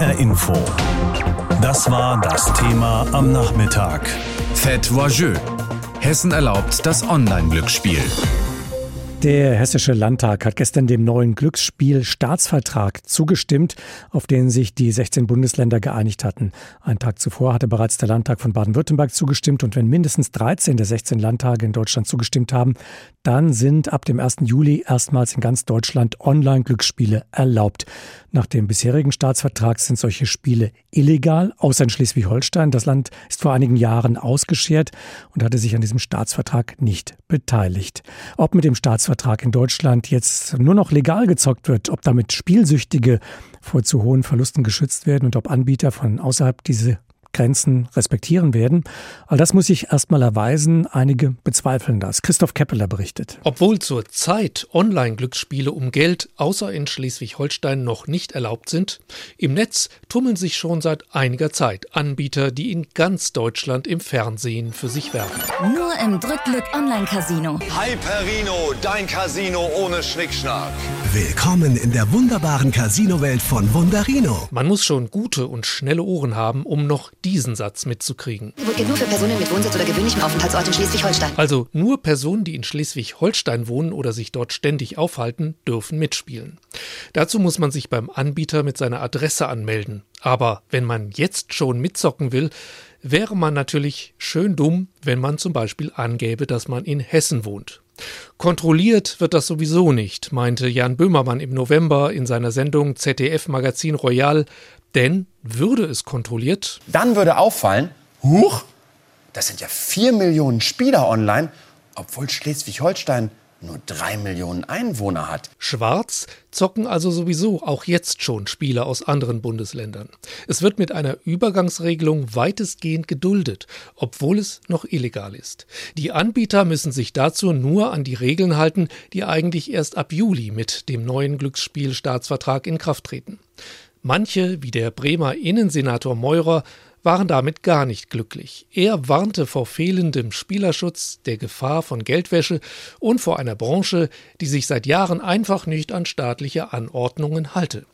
HR Info. Das war das Thema am Nachmittag. Fête Voyeux. Hessen erlaubt das Online-Glücksspiel. Der Hessische Landtag hat gestern dem neuen Glücksspiel-Staatsvertrag zugestimmt, auf den sich die 16 Bundesländer geeinigt hatten. Einen Tag zuvor hatte bereits der Landtag von Baden-Württemberg zugestimmt und wenn mindestens 13 der 16 Landtage in Deutschland zugestimmt haben, dann sind ab dem 1. Juli erstmals in ganz Deutschland Online-Glücksspiele erlaubt. Nach dem bisherigen Staatsvertrag sind solche Spiele illegal, außer in Schleswig-Holstein. Das Land ist vor einigen Jahren ausgeschert und hatte sich an diesem Staatsvertrag nicht beteiligt. Ob mit dem Staatsvertrag in Deutschland jetzt nur noch legal gezockt wird, ob damit Spielsüchtige vor zu hohen Verlusten geschützt werden und ob Anbieter von außerhalb diese Grenzen respektieren werden. All das muss sich erstmal erweisen. Einige bezweifeln das. Christoph Keppeler berichtet. Obwohl zurzeit Online-Glücksspiele um Geld außer in Schleswig-Holstein noch nicht erlaubt sind, im Netz tummeln sich schon seit einiger Zeit Anbieter, die in ganz Deutschland im Fernsehen für sich werben. Nur im Drückglück Online-Casino. Hyperino, dein Casino ohne Schnickschnack. Willkommen in der wunderbaren Casino-Welt von Wunderino. Man muss schon gute und schnelle Ohren haben, um noch diesen Satz mitzukriegen. Nur für Personen mit Wohnsitz oder gewöhnlichem Aufenthaltsort in Schleswig-Holstein. Also nur Personen, die in Schleswig-Holstein wohnen oder sich dort ständig aufhalten, dürfen mitspielen. Dazu muss man sich beim Anbieter mit seiner Adresse anmelden. Aber wenn man jetzt schon mitzocken will, wäre man natürlich schön dumm, wenn man zum Beispiel angäbe, dass man in Hessen wohnt. Kontrolliert wird das sowieso nicht, meinte Jan Böhmermann im November in seiner Sendung ZDF Magazin Royal, denn würde es kontrolliert, dann würde auffallen, huch, das sind ja vier Millionen Spieler online, obwohl Schleswig-Holstein nur drei Millionen Einwohner hat. Schwarz zocken also sowieso auch jetzt schon Spieler aus anderen Bundesländern. Es wird mit einer Übergangsregelung weitestgehend geduldet, obwohl es noch illegal ist. Die Anbieter müssen sich dazu nur an die Regeln halten, die eigentlich erst ab Juli mit dem neuen Glücksspielstaatsvertrag in Kraft treten. Manche, wie der Bremer Innensenator Meurer, waren damit gar nicht glücklich. Er warnte vor fehlendem Spielerschutz, der Gefahr von Geldwäsche und vor einer Branche, die sich seit Jahren einfach nicht an staatliche Anordnungen halte.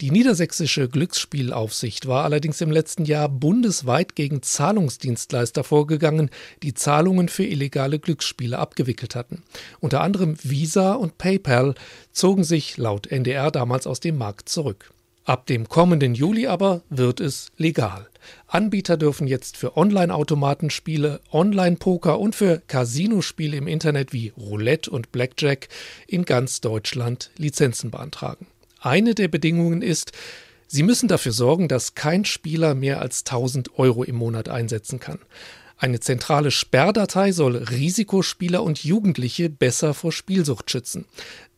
Die niedersächsische Glücksspielaufsicht war allerdings im letzten Jahr bundesweit gegen Zahlungsdienstleister vorgegangen, die Zahlungen für illegale Glücksspiele abgewickelt hatten. Unter anderem Visa und PayPal zogen sich laut NDR damals aus dem Markt zurück. Ab dem kommenden Juli aber wird es legal. Anbieter dürfen jetzt für Online-Automatenspiele, Online-Poker und für Casinospiele im Internet wie Roulette und Blackjack in ganz Deutschland Lizenzen beantragen. Eine der Bedingungen ist, Sie müssen dafür sorgen, dass kein Spieler mehr als 1000 Euro im Monat einsetzen kann. Eine zentrale Sperrdatei soll Risikospieler und Jugendliche besser vor Spielsucht schützen.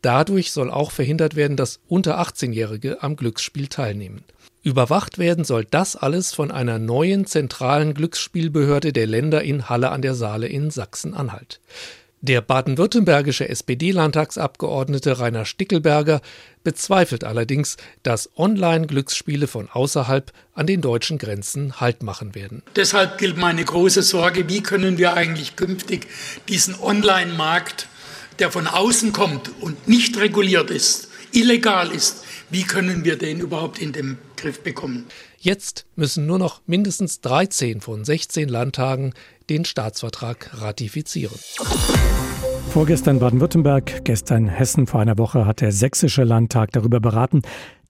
Dadurch soll auch verhindert werden, dass unter 18-Jährige am Glücksspiel teilnehmen. Überwacht werden soll das alles von einer neuen zentralen Glücksspielbehörde der Länder in Halle an der Saale in Sachsen-Anhalt. Der baden-württembergische SPD-Landtagsabgeordnete Rainer Stickelberger bezweifelt allerdings, dass Online-Glücksspiele von außerhalb an den deutschen Grenzen Halt machen werden. Deshalb gilt meine große Sorge, wie können wir eigentlich künftig diesen Online-Markt, der von außen kommt und nicht reguliert ist, illegal ist, wie können wir den überhaupt in den Griff bekommen? Jetzt müssen nur noch mindestens 13 von 16 Landtagen den Staatsvertrag ratifizieren. Vorgestern Baden-Württemberg, gestern Hessen, vor einer Woche hat der Sächsische Landtag darüber beraten,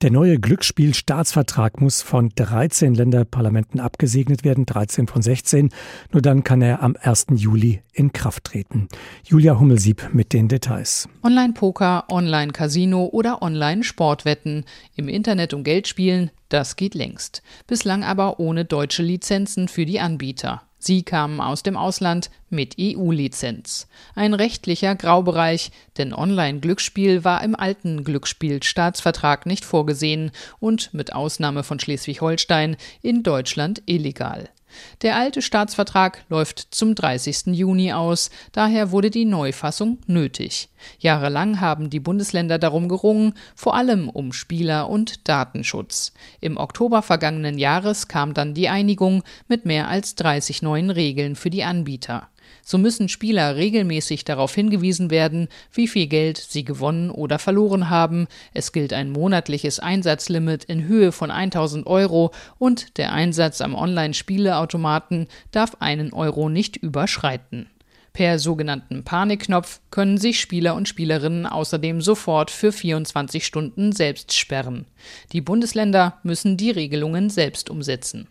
der neue Glücksspielstaatsvertrag muss von 13 Länderparlamenten abgesegnet werden, 13 von 16. Nur dann kann er am 1. Juli in Kraft treten. Julia Hummelsieb mit den Details. Online-Poker, Online-Casino oder Online-Sportwetten. Im Internet um Geld spielen, das geht längst. Bislang aber ohne deutsche Lizenzen für die Anbieter. Sie kamen aus dem Ausland mit EU-Lizenz. Ein rechtlicher Graubereich, denn Online-Glücksspiel war im alten Glücksspielstaatsvertrag nicht vorgesehen und mit Ausnahme von Schleswig-Holstein in Deutschland illegal. Der alte Staatsvertrag läuft zum 30. Juni aus, daher wurde die Neufassung nötig. Jahrelang haben die Bundesländer darum gerungen, vor allem um Spieler- und Datenschutz. Im Oktober vergangenen Jahres kam dann die Einigung mit mehr als 30 neuen Regeln für die Anbieter. So müssen Spieler regelmäßig darauf hingewiesen werden, wie viel Geld sie gewonnen oder verloren haben. Es gilt ein monatliches Einsatzlimit in Höhe von 1000 Euro und der Einsatz am Online-Spieleautomaten darf einen Euro nicht überschreiten. Per sogenannten Panikknopf können sich Spieler und Spielerinnen außerdem sofort für 24 Stunden selbst sperren. Die Bundesländer müssen die Regelungen selbst umsetzen.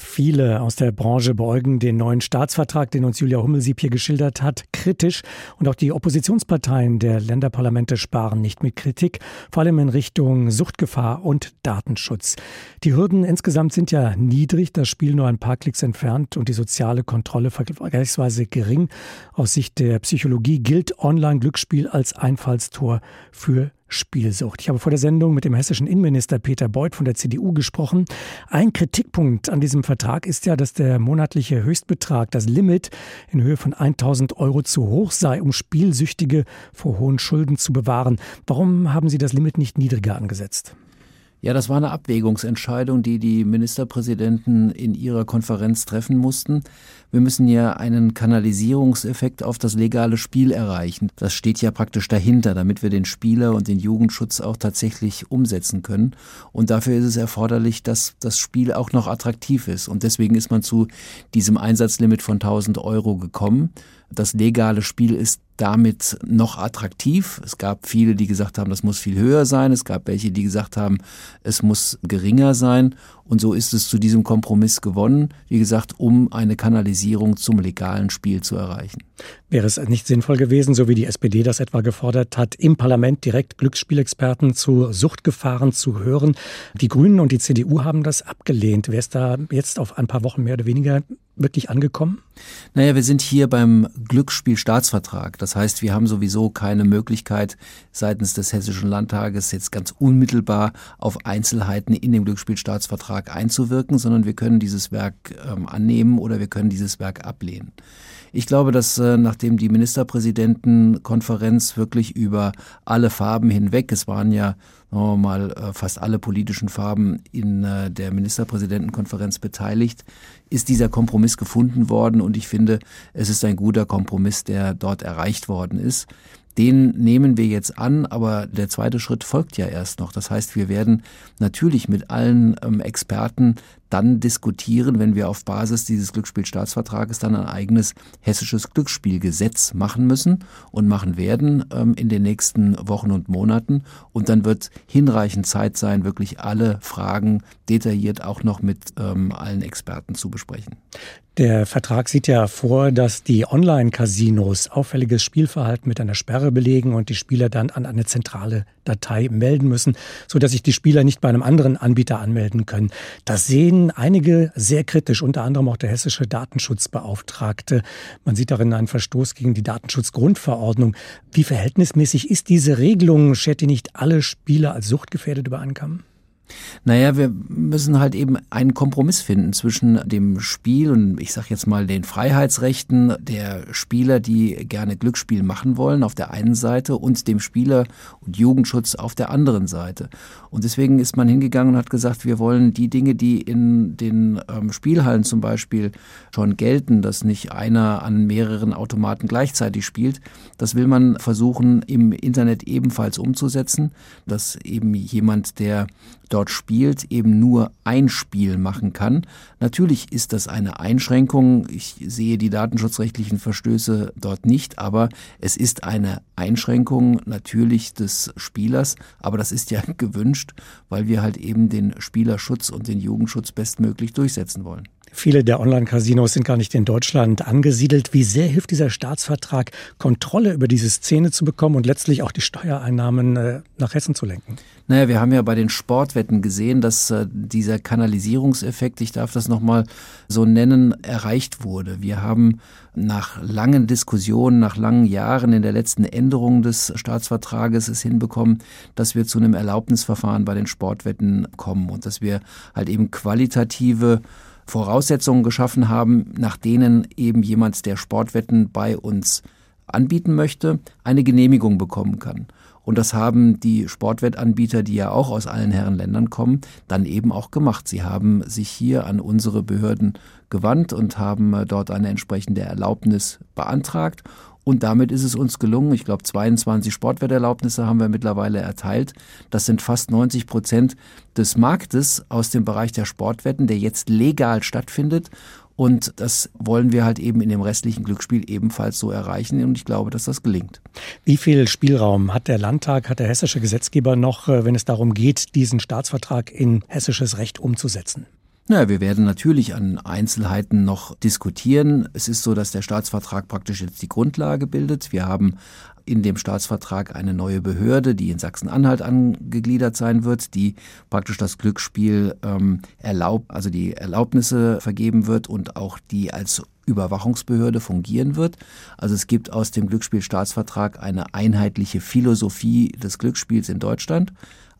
Viele aus der Branche beäugen den neuen Staatsvertrag, den uns Julia Hummelsieb hier geschildert hat, kritisch. Und auch die Oppositionsparteien der Länderparlamente sparen nicht mit Kritik, vor allem in Richtung Suchtgefahr und Datenschutz. Die Hürden insgesamt sind ja niedrig, das Spiel nur ein paar Klicks entfernt und die soziale Kontrolle vergleichsweise gering. Aus Sicht der Psychologie gilt Online-Glücksspiel als Einfallstor für Spielsucht. Ich habe vor der Sendung mit dem hessischen Innenminister Peter Beuth von der CDU gesprochen. Ein Kritikpunkt an diesem Vertrag ist ja, dass der monatliche Höchstbetrag, das Limit in Höhe von 1000 Euro zu hoch sei, um Spielsüchtige vor hohen Schulden zu bewahren. Warum haben Sie das Limit nicht niedriger angesetzt? Ja, das war eine Abwägungsentscheidung, die die Ministerpräsidenten in ihrer Konferenz treffen mussten. Wir müssen ja einen Kanalisierungseffekt auf das legale Spiel erreichen. Das steht ja praktisch dahinter, damit wir den Spieler und den Jugendschutz auch tatsächlich umsetzen können. Und dafür ist es erforderlich, dass das Spiel auch noch attraktiv ist. Und deswegen ist man zu diesem Einsatzlimit von 1000 Euro gekommen. Das legale Spiel ist damit noch attraktiv. Es gab viele, die gesagt haben, das muss viel höher sein. Es gab welche, die gesagt haben, es muss geringer sein. Und so ist es zu diesem Kompromiss gewonnen, wie gesagt, um eine Kanalisierung zum legalen Spiel zu erreichen. Wäre es nicht sinnvoll gewesen, so wie die SPD das etwa gefordert hat, im Parlament direkt Glücksspielexperten zu Suchtgefahren zu hören? Die Grünen und die CDU haben das abgelehnt. Wäre es da jetzt auf ein paar Wochen mehr oder weniger wirklich angekommen? Naja, wir sind hier beim Glücksspielstaatsvertrag. Das heißt, wir haben sowieso keine Möglichkeit seitens des Hessischen Landtages jetzt ganz unmittelbar auf Einzelheiten in dem Glücksspielstaatsvertrag einzuwirken, sondern wir können dieses Werk ähm, annehmen oder wir können dieses Werk ablehnen. Ich glaube, dass äh, nachdem die Ministerpräsidentenkonferenz wirklich über alle Farben hinweg, es waren ja mal äh, fast alle politischen Farben in äh, der Ministerpräsidentenkonferenz beteiligt, ist dieser Kompromiss gefunden worden und ich finde, es ist ein guter Kompromiss, der dort erreicht worden ist. Den nehmen wir jetzt an, aber der zweite Schritt folgt ja erst noch. Das heißt, wir werden natürlich mit allen ähm, Experten dann diskutieren, wenn wir auf Basis dieses Glücksspielstaatsvertrages dann ein eigenes hessisches Glücksspielgesetz machen müssen und machen werden ähm, in den nächsten Wochen und Monaten. Und dann wird hinreichend Zeit sein, wirklich alle Fragen detailliert auch noch mit ähm, allen Experten zu besprechen. Der Vertrag sieht ja vor, dass die Online-Casinos auffälliges Spielverhalten mit einer Sperre belegen und die Spieler dann an eine zentrale Datei melden müssen, sodass sich die Spieler nicht bei einem anderen Anbieter anmelden können. Das sehen einige sehr kritisch, unter anderem auch der hessische Datenschutzbeauftragte. Man sieht darin einen Verstoß gegen die Datenschutzgrundverordnung. Wie verhältnismäßig ist diese Regelung? Schert die nicht alle Spieler als suchtgefährdet übereinkommen? Naja, wir müssen halt eben einen Kompromiss finden zwischen dem Spiel und ich sag jetzt mal den Freiheitsrechten der Spieler, die gerne Glücksspiel machen wollen, auf der einen Seite und dem Spieler und Jugendschutz auf der anderen Seite. Und deswegen ist man hingegangen und hat gesagt, wir wollen die Dinge, die in den ähm, Spielhallen zum Beispiel schon gelten, dass nicht einer an mehreren Automaten gleichzeitig spielt, das will man versuchen im Internet ebenfalls umzusetzen, dass eben jemand, der dort spielt, eben nur ein Spiel machen kann. Natürlich ist das eine Einschränkung. Ich sehe die datenschutzrechtlichen Verstöße dort nicht, aber es ist eine Einschränkung natürlich des Spielers. Aber das ist ja gewünscht, weil wir halt eben den Spielerschutz und den Jugendschutz bestmöglich durchsetzen wollen. Viele der Online-Casinos sind gar nicht in Deutschland angesiedelt. Wie sehr hilft dieser Staatsvertrag, Kontrolle über diese Szene zu bekommen und letztlich auch die Steuereinnahmen äh, nach Hessen zu lenken? Naja, wir haben ja bei den Sportwetten gesehen, dass äh, dieser Kanalisierungseffekt, ich darf das nochmal so nennen, erreicht wurde. Wir haben nach langen Diskussionen, nach langen Jahren in der letzten Änderung des Staatsvertrages es hinbekommen, dass wir zu einem Erlaubnisverfahren bei den Sportwetten kommen und dass wir halt eben qualitative Voraussetzungen geschaffen haben, nach denen eben jemand, der Sportwetten bei uns anbieten möchte, eine Genehmigung bekommen kann. Und das haben die Sportwettanbieter, die ja auch aus allen Herren Ländern kommen, dann eben auch gemacht. Sie haben sich hier an unsere Behörden gewandt und haben äh, dort eine entsprechende Erlaubnis beantragt. Und damit ist es uns gelungen. Ich glaube, 22 Sportwetterlaubnisse haben wir mittlerweile erteilt. Das sind fast 90 Prozent des Marktes aus dem Bereich der Sportwetten, der jetzt legal stattfindet. Und das wollen wir halt eben in dem restlichen Glücksspiel ebenfalls so erreichen. Und ich glaube, dass das gelingt. Wie viel Spielraum hat der Landtag, hat der hessische Gesetzgeber noch, äh, wenn es darum geht, diesen Staatsvertrag in hessisches Recht umzusetzen? Na, wir werden natürlich an Einzelheiten noch diskutieren. Es ist so, dass der Staatsvertrag praktisch jetzt die Grundlage bildet. Wir haben in dem Staatsvertrag eine neue Behörde, die in Sachsen-Anhalt angegliedert sein wird, die praktisch das Glücksspiel ähm, erlaubt, also die Erlaubnisse vergeben wird und auch die als Überwachungsbehörde fungieren wird. Also es gibt aus dem Glücksspielstaatsvertrag eine einheitliche Philosophie des Glücksspiels in Deutschland.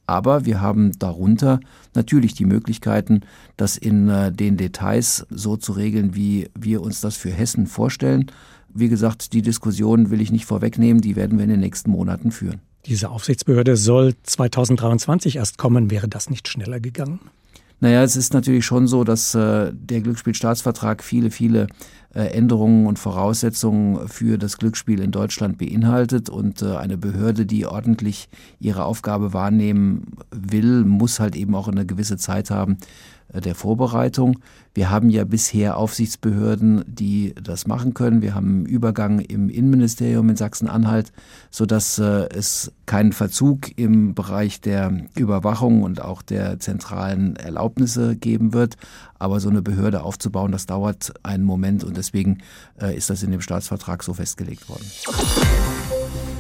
Aber wir haben darunter natürlich die Möglichkeiten, das in äh, den Details so zu regeln, wie wir uns das für Hessen vorstellen. Wie gesagt, die Diskussion will ich nicht vorwegnehmen, die werden wir in den nächsten Monaten führen. Diese Aufsichtsbehörde soll 2023 erst kommen. Wäre das nicht schneller gegangen? Naja, es ist natürlich schon so, dass äh, der Glücksspielstaatsvertrag viele, viele äh, Änderungen und Voraussetzungen für das Glücksspiel in Deutschland beinhaltet. Und äh, eine Behörde, die ordentlich ihre Aufgabe wahrnehmen will, muss halt eben auch eine gewisse Zeit haben, der Vorbereitung. Wir haben ja bisher Aufsichtsbehörden, die das machen können. Wir haben einen Übergang im Innenministerium in Sachsen-Anhalt, sodass äh, es keinen Verzug im Bereich der Überwachung und auch der zentralen Erlaubnisse geben wird. Aber so eine Behörde aufzubauen, das dauert einen Moment und deswegen äh, ist das in dem Staatsvertrag so festgelegt worden.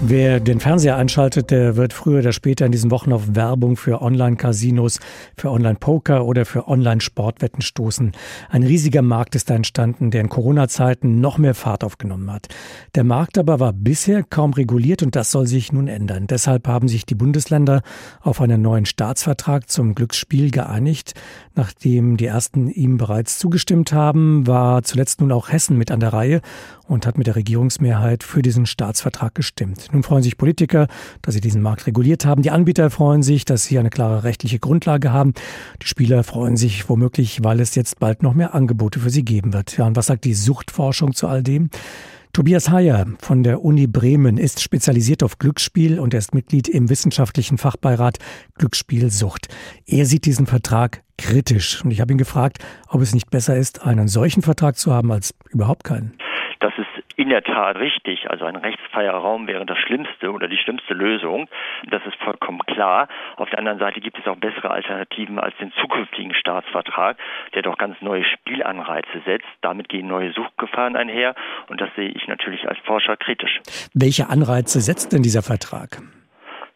Wer den Fernseher einschaltet, der wird früher oder später in diesen Wochen auf Werbung für Online-Casinos, für Online-Poker oder für Online-Sportwetten stoßen. Ein riesiger Markt ist da entstanden, der in Corona-Zeiten noch mehr Fahrt aufgenommen hat. Der Markt aber war bisher kaum reguliert und das soll sich nun ändern. Deshalb haben sich die Bundesländer auf einen neuen Staatsvertrag zum Glücksspiel geeinigt. Nachdem die ersten ihm bereits zugestimmt haben, war zuletzt nun auch Hessen mit an der Reihe und hat mit der Regierungsmehrheit für diesen Staatsvertrag gestimmt. Nun freuen sich Politiker, dass sie diesen Markt reguliert haben. Die Anbieter freuen sich, dass sie eine klare rechtliche Grundlage haben. Die Spieler freuen sich womöglich, weil es jetzt bald noch mehr Angebote für sie geben wird. Ja, und was sagt die Suchtforschung zu all dem? Tobias Heyer von der Uni Bremen ist spezialisiert auf Glücksspiel und er ist Mitglied im wissenschaftlichen Fachbeirat Glücksspielsucht. Er sieht diesen Vertrag kritisch und ich habe ihn gefragt, ob es nicht besser ist, einen solchen Vertrag zu haben als überhaupt keinen. In der Tat richtig. Also ein rechtsfreier Raum wäre das Schlimmste oder die schlimmste Lösung. Das ist vollkommen klar. Auf der anderen Seite gibt es auch bessere Alternativen als den zukünftigen Staatsvertrag, der doch ganz neue Spielanreize setzt. Damit gehen neue Suchtgefahren einher und das sehe ich natürlich als Forscher kritisch. Welche Anreize setzt denn dieser Vertrag?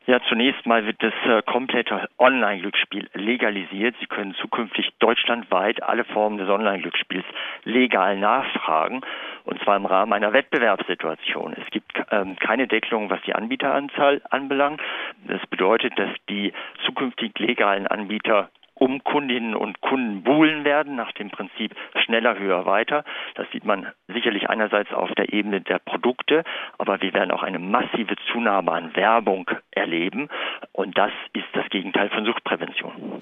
Ja, zunächst mal wird das äh, komplette Online-Glücksspiel legalisiert. Sie können zukünftig deutschlandweit alle Formen des Online-Glücksspiels legal nachfragen, und zwar im Rahmen einer Wettbewerbssituation. Es gibt ähm, keine Deckelung, was die Anbieteranzahl anbelangt. Das bedeutet, dass die zukünftig legalen Anbieter um Kundinnen und Kunden buhlen werden, nach dem Prinzip schneller, höher, weiter. Das sieht man sicherlich einerseits auf der Ebene der Produkte, aber wir werden auch eine massive Zunahme an Werbung erleben und das ist das Gegenteil von Suchtprävention.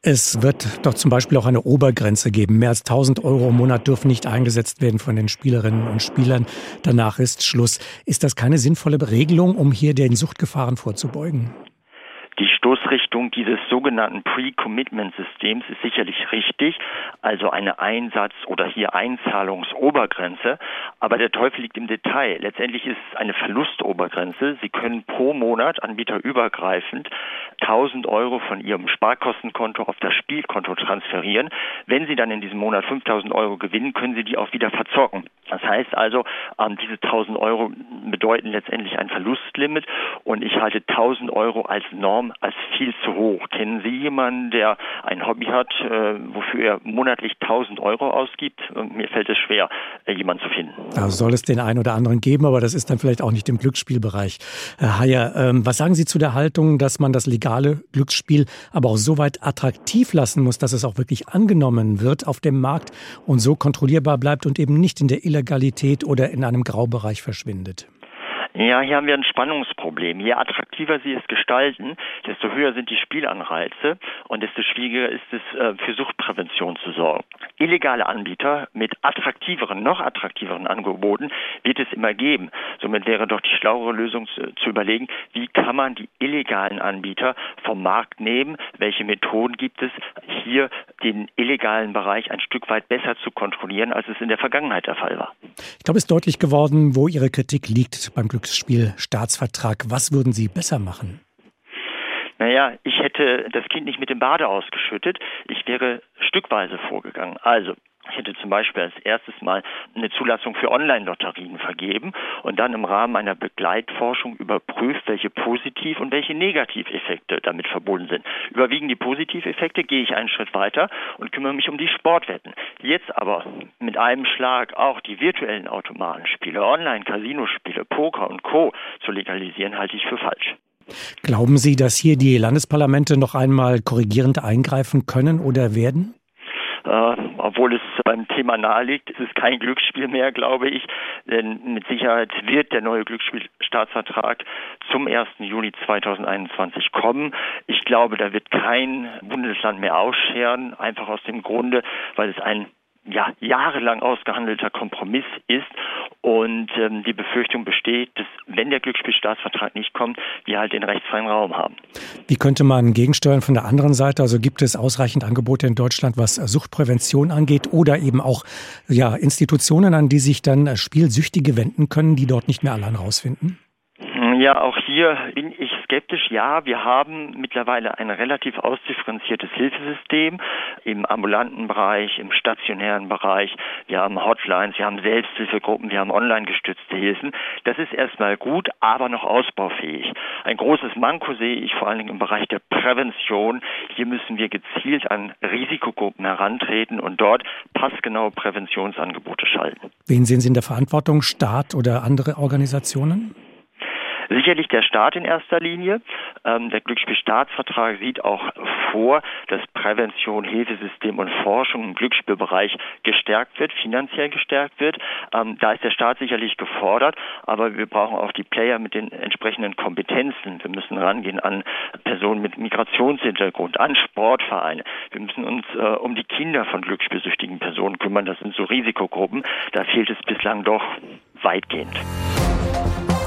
Es wird doch zum Beispiel auch eine Obergrenze geben. Mehr als 1000 Euro im Monat dürfen nicht eingesetzt werden von den Spielerinnen und Spielern. Danach ist Schluss. Ist das keine sinnvolle Regelung, um hier den Suchtgefahren vorzubeugen? Die Stoßrichtung dieses sogenannten Pre-Commitment-Systems ist sicherlich richtig, also eine Einsatz- oder hier Einzahlungsobergrenze. Aber der Teufel liegt im Detail. Letztendlich ist es eine Verlustobergrenze. Sie können pro Monat anbieterübergreifend 1000 Euro von Ihrem Sparkostenkonto auf das Spielkonto transferieren. Wenn Sie dann in diesem Monat 5000 Euro gewinnen, können Sie die auch wieder verzocken. Das heißt also, ähm, diese 1000 Euro bedeuten letztendlich ein Verlustlimit und ich halte 1000 Euro als Norm als viel zu hoch. Kennen Sie jemanden, der ein Hobby hat, äh, wofür er monatlich 1000 Euro ausgibt? Mir fällt es schwer, äh, jemanden zu finden. Da soll es den einen oder anderen geben, aber das ist dann vielleicht auch nicht im Glücksspielbereich. Herr Heyer, ähm, was sagen Sie zu der Haltung, dass man das legale Glücksspiel aber auch so weit attraktiv lassen muss, dass es auch wirklich angenommen wird auf dem Markt und so kontrollierbar bleibt und eben nicht in der Illegalität oder in einem Graubereich verschwindet? Ja, hier haben wir ein Spannungsproblem. Je attraktiver sie es gestalten, desto höher sind die Spielanreize und desto schwieriger ist es, äh, für Suchtprävention zu sorgen. Illegale Anbieter mit attraktiveren, noch attraktiveren Angeboten wird es immer geben. Somit wäre doch die schlauere Lösung zu, überlegen, wie kann man die illegalen Anbieter vom Markt nehmen? Welche Methoden gibt es, hier den illegalen Bereich ein Stück weit besser zu kontrollieren, als es in der Vergangenheit der Fall war? Ich glaube, es ist deutlich geworden, wo Ihre Kritik liegt beim Glück Glücksspielstaatsvertrag. Was würden Sie besser machen? Naja, ich hätte das Kind nicht mit dem Bade ausgeschüttet. Ich wäre stückweise vorgegangen. Also, ich hätte zum Beispiel als erstes mal eine Zulassung für Online-Lotterien vergeben und dann im Rahmen einer Begleitforschung überprüft, welche Positiv- und welche Negativeffekte damit verbunden sind. Überwiegen die Positiveffekte, gehe ich einen Schritt weiter und kümmere mich um die Sportwetten. Jetzt aber mit einem Schlag auch die virtuellen Automatenspiele, Online-Casinospiele, Poker und Co. zu legalisieren, halte ich für falsch. Glauben Sie, dass hier die Landesparlamente noch einmal korrigierend eingreifen können oder werden? Äh, obwohl es beim Thema naheliegt, ist es kein Glücksspiel mehr, glaube ich. Denn mit Sicherheit wird der neue Glücksspielstaatsvertrag zum 1. Juli 2021 kommen. Ich glaube, da wird kein Bundesland mehr ausscheren, einfach aus dem Grunde, weil es ein ja, jahrelang ausgehandelter Kompromiss ist und ähm, die Befürchtung besteht, dass wenn der Glücksspielstaatsvertrag nicht kommt, wir halt den rechtsfreien Raum haben. Wie könnte man gegensteuern von der anderen Seite? Also gibt es ausreichend Angebote in Deutschland, was Suchtprävention angeht oder eben auch ja, Institutionen, an die sich dann Spielsüchtige wenden können, die dort nicht mehr allein rausfinden? Ja, auch hier bin ich skeptisch. Ja, wir haben mittlerweile ein relativ ausdifferenziertes Hilfesystem im ambulanten Bereich, im stationären Bereich. Wir haben Hotlines, wir haben Selbsthilfegruppen, wir haben online gestützte Hilfen. Das ist erstmal gut, aber noch ausbaufähig. Ein großes Manko sehe ich vor allen Dingen im Bereich der Prävention. Hier müssen wir gezielt an Risikogruppen herantreten und dort passgenaue Präventionsangebote schalten. Wen sehen Sie in der Verantwortung? Staat oder andere Organisationen? Sicherlich der Staat in erster Linie. Ähm, der Glücksspielstaatsvertrag sieht auch vor, dass Prävention, Hilfesystem und Forschung im Glücksspielbereich gestärkt wird, finanziell gestärkt wird. Ähm, da ist der Staat sicherlich gefordert, aber wir brauchen auch die Player mit den entsprechenden Kompetenzen. Wir müssen rangehen an Personen mit Migrationshintergrund, an Sportvereine. Wir müssen uns äh, um die Kinder von glücksspielsüchtigen Personen kümmern. Das sind so Risikogruppen. Da fehlt es bislang doch weitgehend.